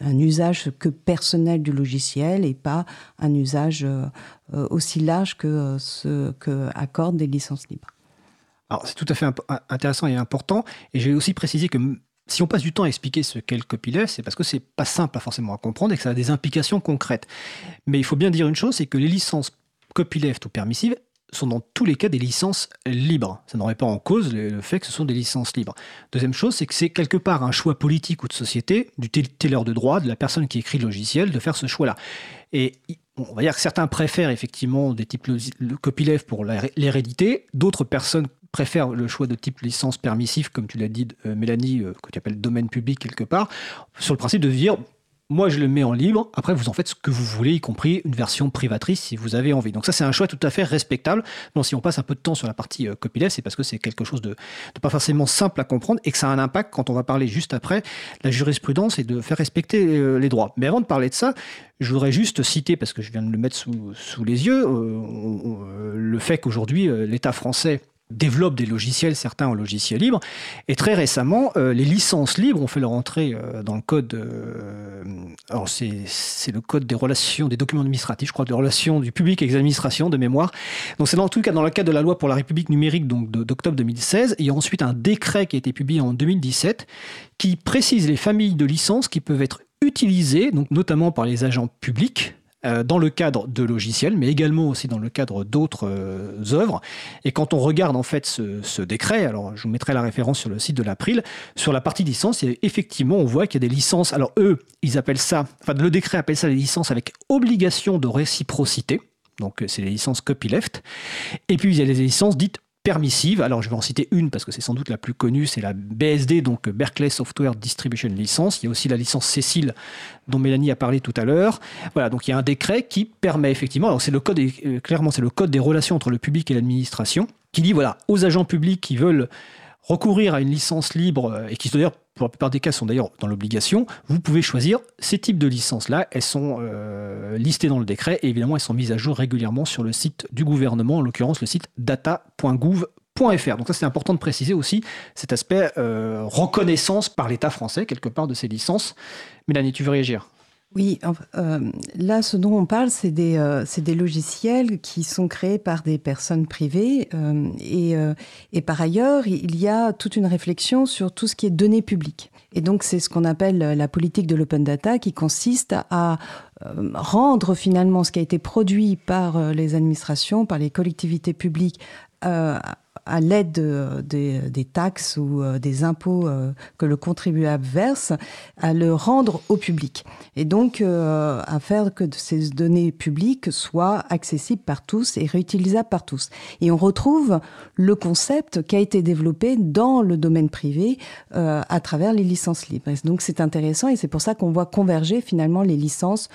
un usage que personnel du logiciel et pas un usage euh, aussi large que ce que accordent des licences libres. Alors c'est tout à fait intéressant et important. Et j'ai aussi précisé que si on passe du temps à expliquer ce qu'est le copyleft, c'est parce que c'est pas simple, pas forcément à comprendre et que ça a des implications concrètes. Mais il faut bien dire une chose, c'est que les licences copyleft ou permissives, sont dans tous les cas des licences libres. Ça n'aurait pas en cause le, fait que ce sont des licences libres. Deuxième chose, c'est que c'est quelque part un choix politique ou de société, du teller de droit, de la personne qui écrit le logiciel, de faire ce choix-là. Et on va dire que certains préfèrent effectivement des types le copyleft pour l'hérédité, d'autres personnes préfèrent le choix de type licence permissif, comme tu l'as dit, euh, Mélanie, euh, que tu appelles domaine public quelque part, sur le principe de dire moi, je le mets en libre. Après, vous en faites ce que vous voulez, y compris une version privatrice si vous avez envie. Donc ça, c'est un choix tout à fait respectable. Donc si on passe un peu de temps sur la partie euh, copyleft, c'est parce que c'est quelque chose de, pas forcément simple à comprendre et que ça a un impact quand on va parler juste après la jurisprudence et de faire respecter euh, les droits. Mais avant de parler de ça, je voudrais juste citer, parce que je viens de le mettre sous, sous les yeux, euh, le fait qu'aujourd'hui, l'État français développent des logiciels, certains en logiciel libre. Et très récemment, euh, les licences libres ont fait leur entrée euh, dans le code. Alors c'est le code des relations, des documents administratifs, je crois, des relations du public avec les administrations de mémoire. Donc c'est dans tout cas dans le cadre de la loi pour la République numérique d'octobre 2016. Il y a ensuite un décret qui a été publié en 2017 qui précise les familles de licences qui peuvent être utilisées, notamment par les agents publics dans le cadre de logiciels, mais également aussi dans le cadre d'autres euh, œuvres. Et quand on regarde en fait ce, décret, alors je vous mettrai la référence sur le site de l'April, sur la partie licence, effectivement on voit qu'il y a des licences. Alors eux, ils appellent ça, enfin le décret appelle ça les licences avec obligation de réciprocité. Donc c'est les licences copyleft. Et puis il y a les licences dites permissive. Alors, je vais en citer une parce que c'est sans doute la plus connue, c'est la BSD, donc Berkeley Software Distribution License. Il y a aussi la licence Cécile dont Mélanie a parlé tout à l'heure. Voilà, donc il y a un décret qui permet effectivement, alors c'est le code, euh, clairement, c'est le code des relations entre le public et l'administration, qui dit voilà, aux agents publics qui veulent recourir à une licence libre euh, et qui d'ailleurs pour la plupart des cas sont d'ailleurs dans l'obligation, vous pouvez choisir ces types de licences-là. Elles sont euh, listées dans le décret et évidemment elles sont mises à jour régulièrement sur le site du gouvernement, en l'occurrence le site data.gouv.fr. Donc ça c'est important de préciser aussi cet aspect euh, reconnaissance par l'État français quelque part de ces licences. Mélanie, tu veux réagir? Oui, euh, là, ce dont on parle, c'est des, euh, des, logiciels qui sont créés par des personnes privées. Euh, et, et, par ailleurs, il y a toute une réflexion sur tout ce qui est données publiques. Et donc, c'est ce qu'on appelle la politique de l'open data qui consiste à rendre finalement ce qui a été produit par les administrations, par les collectivités publiques à l'aide des taxes ou euh, des impôts euh, que le contribuable verse, à le rendre au public. Et donc euh, à faire que ces données publiques soient accessibles par tous et réutilisables par tous. Et on retrouve le concept qui a été développé dans le domaine privé à travers les licences libres. donc c'est intéressant et c'est pour ça qu'on voit converger finalement les licences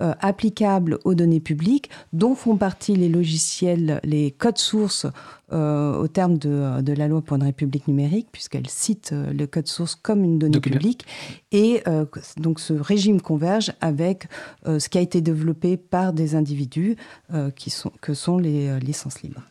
euh, applicables aux données publiques, dont font partie les logiciels, les codes sources euh, au terme de, de, la loi pour une république numérique, puisqu'elle cite euh, le code source comme une donnée publique. Et donc ce régime converge avec ce qui a été développé par des individus qui sont, que sont les licences libres.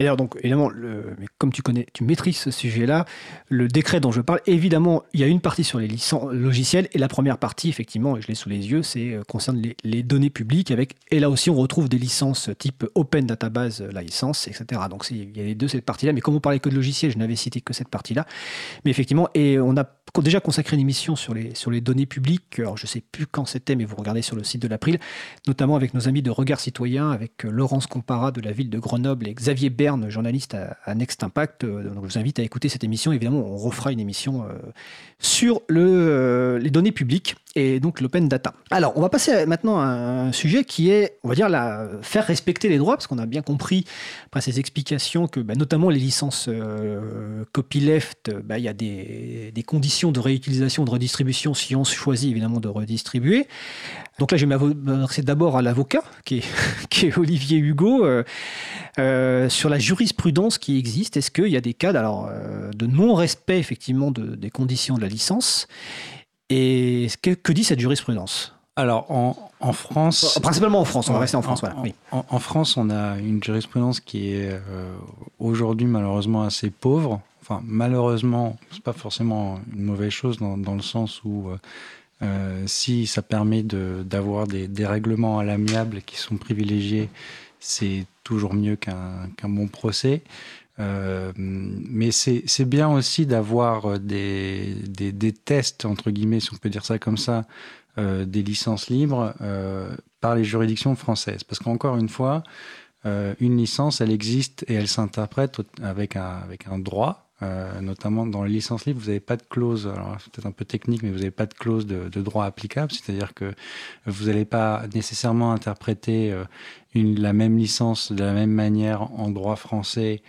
Et alors, donc, évidemment, mais comme tu connais, tu maîtrises ce sujet-là, le décret dont je parle, évidemment, il y a une partie sur les licences logiciels, et la première partie, effectivement, et je l'ai sous les yeux, c'est euh, concerne les, données publiques, avec, et là aussi, on retrouve des licences type Open Database License, etc. Donc, il y a les deux, cette partie-là, mais comme on parlait que de logiciels, je n'avais cité que cette partie-là. Mais effectivement, et on a déjà consacré une émission sur les, sur les données publiques, alors je ne sais plus quand c'était, mais vous regardez sur le site de l'April, notamment avec nos amis de Regard Citoyen, avec euh, Laurence Compara de la ville de Grenoble et Xavier journaliste à, Next Impact. Euh, je vous invite à écouter cette émission. Évidemment, on refera une émission euh, sur euh, les données publiques. Et donc l'open data. Alors, on va passer maintenant à un sujet qui est, on va dire, faire respecter les droits, parce qu'on a bien compris, après ces explications, que bah, notamment les licences euh, copyleft, bah, il y a des, conditions de réutilisation, de redistribution, si on choisit évidemment de redistribuer. Donc là, je vais m'adresser d'abord à l'avocat, qui est, [LAUGHS] Olivier Hugo, euh, euh, sur la jurisprudence qui existe. Est-ce qu'il y a des cas alors, de non-respect, effectivement, de, des conditions de la licence? Et que, dit cette jurisprudence? Alors, en, France. Principalement en France, on va rester en France. En, voilà. en, France, on a une jurisprudence qui est euh, aujourd'hui malheureusement assez pauvre. Enfin, malheureusement, c'est pas forcément une mauvaise chose dans, le sens où. Euh, euh, si ça permet d'avoir des, des, règlements à l'amiable qui sont privilégiés, c'est toujours mieux qu'un bon procès. Euh, mais c'est bien aussi d'avoir euh, des, des, des, tests, entre guillemets, si on peut dire ça comme ça, euh, des licences libres euh, par les juridictions françaises. Parce qu'encore une fois, euh, une licence, elle existe et elle s'interprète avec un, avec un droit. notamment dans les licences libres, vous n'avez pas de clause, alors c'est peut-être un peu technique, mais vous n'avez pas de clause de, de droit applicable, c'est-à-dire que vous n'allez pas nécessairement interpréter une, la même licence de la même manière en droit français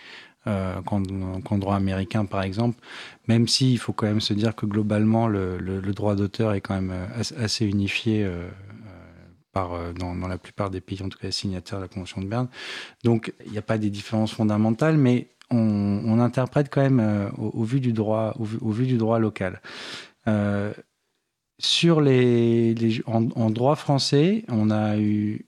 euh, qu'en droit américain, par exemple, même s'il faut quand même se dire que globalement, le, droit d'auteur est quand même euh, assez unifié euh, par, dans, la plupart des pays, en tout cas signataires de la Convention de Berne. Donc, il n'y a pas des différences fondamentales, mais on, interprète quand même au, vu du droit, au, du droit local. sur les, en, droit français, on a eu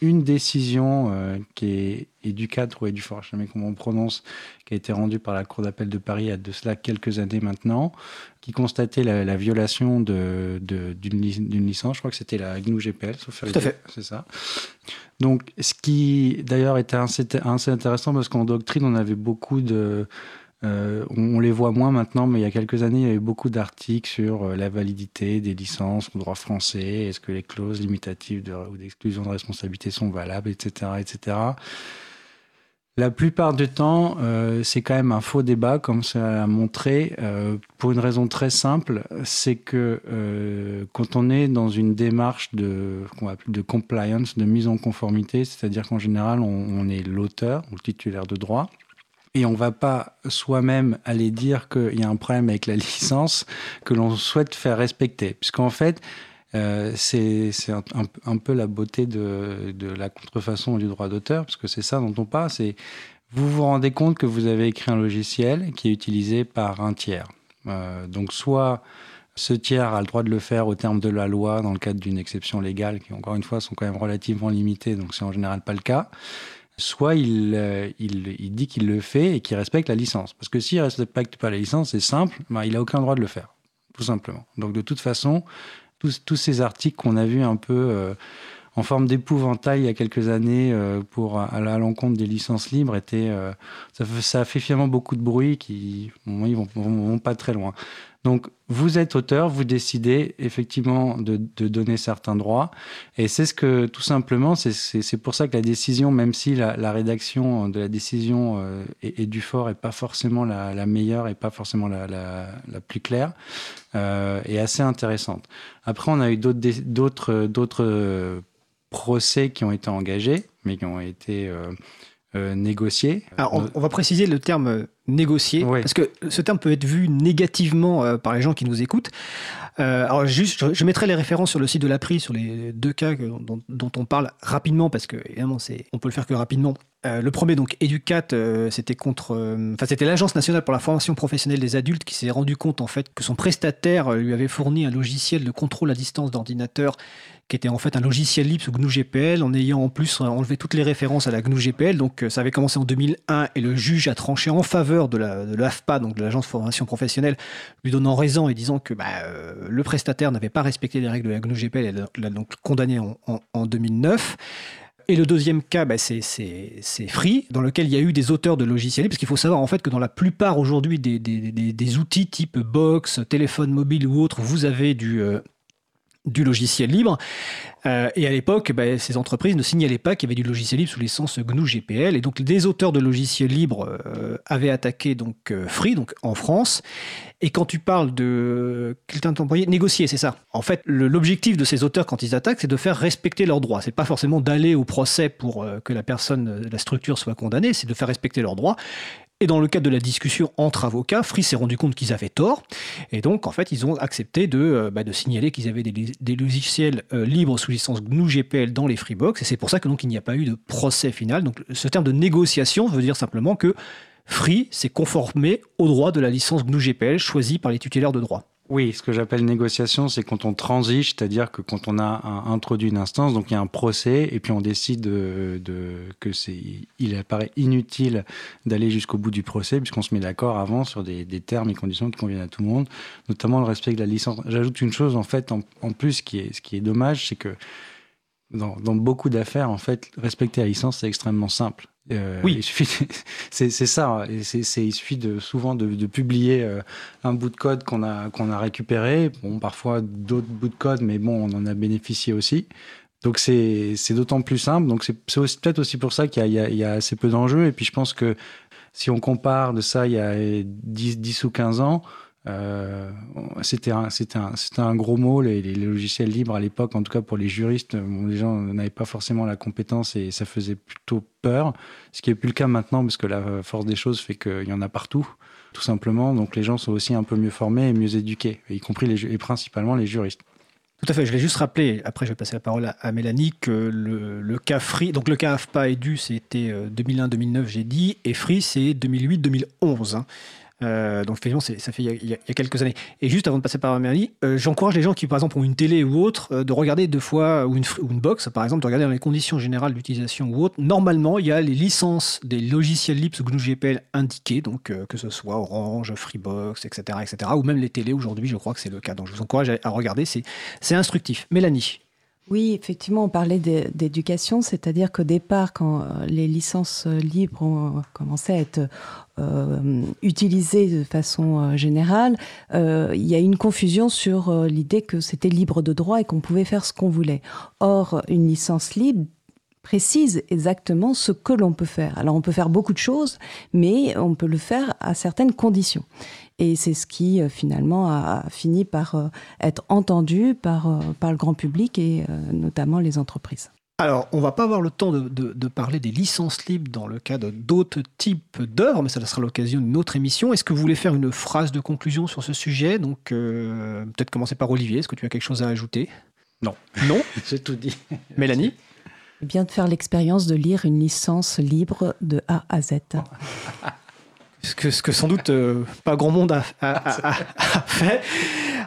une décision euh, qui est Educat ou Edufort, je ne sais jamais comment on prononce, qui a été rendue par la Cour d'appel de Paris il y a de cela quelques années maintenant, qui constatait la, violation d'une de, licence. Je crois que c'était la GNU GPL, sauf Tout à fait. C'est ça. Donc, ce qui d'ailleurs était assez, assez intéressant parce qu'en doctrine, on avait beaucoup de euh, on, les voit moins maintenant, mais il y a quelques années, il y avait beaucoup d'articles sur euh, la validité des licences au droit français, est-ce que les clauses limitatives ou d'exclusion de responsabilité sont valables, etc. etc. La plupart du temps, euh, c'est quand même un faux débat, comme ça a montré, pour une raison très simple, c'est que quand on est dans une démarche de, de compliance, de mise en conformité, c'est-à-dire qu'en général, on est l'auteur ou le titulaire de droit, et on va pas soi-même aller dire qu'il y a un problème avec la [LAUGHS] licence que l'on souhaite faire respecter. Puisqu'en fait, euh, c'est un, peu la beauté de, la contrefaçon du droit d'auteur, parce que c'est ça dont on parle, vous vous rendez compte que vous avez écrit un logiciel qui est utilisé par un tiers. Euh, donc soit ce tiers a le droit de le faire au terme de la loi dans le cadre d'une exception légale, qui encore une fois sont quand même relativement limitées, donc c'est en général pas le cas soit euh, il, il, dit qu'il le fait et qu'il respecte la licence. Parce que s'il ne respecte pas la licence, c'est simple, bah, il n'a aucun droit de le faire, tout simplement. Donc de toute façon, tous, tous ces articles qu'on a vus un peu euh, en forme d'épouvantail il y a quelques années euh, pour à, l'encontre des licences libres étaient, ça, ça, fait finalement beaucoup de bruit qui, ils vont, vont pas très loin. Donc, vous êtes auteur, vous décidez effectivement de, donner certains droits. Et c'est ce que, tout simplement, c'est pour ça que la décision, même si la, rédaction de la décision euh, est, du fort et pas forcément la, meilleure et pas forcément la, plus claire, euh, est assez intéressante. Après, on a eu d'autres euh, procès qui ont été engagés, mais qui ont été euh, négocier. Alors, on, va préciser le terme euh, négocier, parce que ce terme peut être vu négativement euh, par les gens qui nous écoutent. alors, juste, je, mettrai les références sur le site de l'APRI sur les deux cas dont, dont, on parle rapidement, parce que évidemment, c'est, on peut le faire que rapidement. le premier, donc Educat, c'était contre, enfin c'était l'agence nationale pour la formation professionnelle des adultes qui s'est rendu compte en fait que son prestataire lui avait fourni un logiciel de contrôle à distance d'ordinateur qui était en fait un logiciel libre sous GNU GPL, en ayant en plus enlevé toutes les références à la GNU GPL. Donc euh, ça avait commencé en 2001 et le juge a tranché en faveur de l'AFPA, donc de l'agence de formation professionnelle, lui donnant raison et disant que bah, euh, le prestataire n'avait pas respecté les règles de la GNU GPL et l'a donc condamné en, 2009. Et le deuxième cas, bah, c'est Free, dans lequel il y a eu des auteurs de logiciels, parce qu'il faut savoir en fait que dans la plupart aujourd'hui des, des, outils type box, téléphone mobile ou autre, vous avez du, euh, du logiciel libre. Euh, et à l'époque, bah, ces entreprises ne signalaient pas qu'il y avait du logiciel libre sous licence GNU GPL. Et donc, des auteurs de logiciels libres euh, avaient attaqué donc euh, Free, donc en France. Et quand tu parles de quelqu'un employé, négocier, c'est ça. En fait, l'objectif de ces auteurs quand ils attaquent, c'est de faire respecter leurs droits. C'est pas forcément d'aller au procès pour que la personne, la structure soit condamnée, c'est de faire respecter leurs droits. Et dans le cadre de la discussion entre avocats, Free s'est rendu compte qu'ils avaient tort. Et donc, en fait, ils ont accepté de, euh, bah, signaler qu'ils avaient des, logiciels euh, libres sous licence GNU GPL dans les Freebox. Et c'est pour ça que donc il n'y a pas eu de procès final. Donc, ce terme de négociation veut dire simplement que Free s'est conformé au droit de la licence GNU GPL choisie par les tutélaires de droit. Oui, ce que j'appelle négociation, c'est quand on transige, c'est-à-dire que quand on a introduit une instance, donc il y a un procès, et puis on décide de, que c'est, il apparaît inutile d'aller jusqu'au bout du procès, puisqu'on se met d'accord avant sur des, termes et conditions qui conviennent à tout le monde, notamment le respect de la licence. J'ajoute une chose, en fait, en, plus, qui est, ce qui est dommage, c'est que dans, dans beaucoup d'affaires, en fait, respecter la licence, c'est extrêmement simple. Euh, oui, [LAUGHS] c'est ça. C'est, il suffit de souvent de, publier euh, un bout de code qu'on a qu'on a récupéré. Bon, parfois d'autres bouts de code, mais bon, on en a bénéficié aussi. Donc c'est d'autant plus simple. Donc c'est peut-être aussi pour ça qu'il y, y, a assez peu d'enjeux. Et puis je pense que si on compare de ça il y a 10, 10 ou 15 ans, euh, c'était un, gros mot, les, logiciels libres à l'époque, en tout cas pour les juristes, les gens n'avaient pas forcément la compétence et ça faisait plutôt peur, ce qui n'est plus le cas maintenant parce que la force des choses fait qu'il y en a partout, tout simplement. Donc les gens sont aussi un peu mieux formés et mieux éduqués, y compris les, et principalement les juristes. Tout à fait. Je vais juste rappeler, après je vais passer la parole à, Mélanie, que le, le, cas Free, donc le cas AFPA et DU, c'était 2001-2009, euh, j'ai dit, et Free, c'est 2008-2011. Euh, donc effectivement, ça fait il y, a, quelques années. Et juste avant de passer par Mélanie, euh, j'encourage les gens qui, par exemple, ont une télé ou autre, euh, de regarder deux fois, ou une, une, box, par exemple, de regarder dans les conditions générales d'utilisation ou autre. Normalement, il y a les licences des logiciels libres sous GNU GPL indiquées, donc que ce soit Orange, Freebox, etc., etc., ou même les télés aujourd'hui, je crois que c'est le cas. Donc je vous encourage à, à regarder, c'est instructif. Mélanie. Oui, effectivement, on parlait d'éducation, c'est-à-dire qu'au départ, quand les licences libres ont commencé à être euh, de façon euh, générale, euh, il y a une confusion sur l'idée que c'était libre de droit et qu'on pouvait faire ce qu'on voulait. Or, une licence libre précise exactement ce que l'on peut faire. Alors on peut faire beaucoup de choses, mais on peut le faire à certaines conditions. Et c'est ce qui finalement a fini par être entendu par le grand public et notamment les entreprises. Alors, on va pas avoir le temps de, parler des licences libres dans le cadre d'autres types d'œuvres, mais ça sera l'occasion d'une autre émission. Est-ce que vous voulez faire une phrase de conclusion sur ce sujet? Donc, euh, peut-être commencer par Olivier. Est-ce que tu as quelque chose à ajouter? Non. Non? [LAUGHS] J'ai tout dit. Mélanie? Bien de faire l'expérience de lire une licence libre de A à Z. ce que, ce que sans doute euh, pas grand monde a, fait.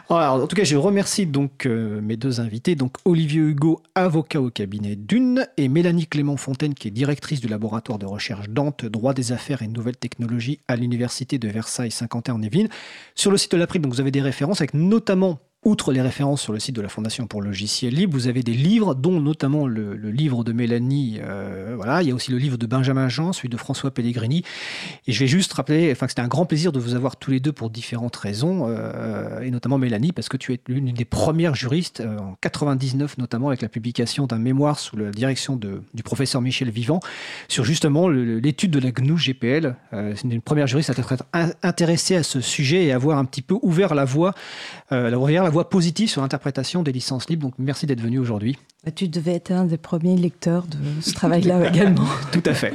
En tout cas, je remercie donc euh, mes deux invités, donc Olivier Hugo, avocat au cabinet d'une, et Mélanie Clément Fontaine, qui est directrice du laboratoire de recherche Dante, droit des affaires et nouvelles technologies à l'université de Versailles Saint-Quentin-en-Yvelines. Sur le site de la donc vous avez des références avec notamment Outre les références sur le site de la Fondation pour le logiciel libre, vous avez des livres, dont notamment le, livre de Mélanie. Euh, voilà, il y a aussi le livre de Benjamin Jean, celui de François Pellegrini. Et je vais juste rappeler, enfin, c'était un grand plaisir de vous avoir tous les deux pour différentes raisons, euh, et notamment Mélanie, parce que tu es l'une des premières juristes euh, en 99, notamment avec la publication d'un mémoire sous la direction du professeur Michel Vivant sur justement l'étude de la GNU GPL. C'est une première juriste à être intéressée à ce sujet et avoir un petit peu ouvert la voie, la ouvert la voie positive sur l'interprétation des licences libres. Donc merci d'être venu aujourd'hui. Bah, tu devais être un des premiers lecteurs de ce travail-là [LAUGHS] également. Tout à fait.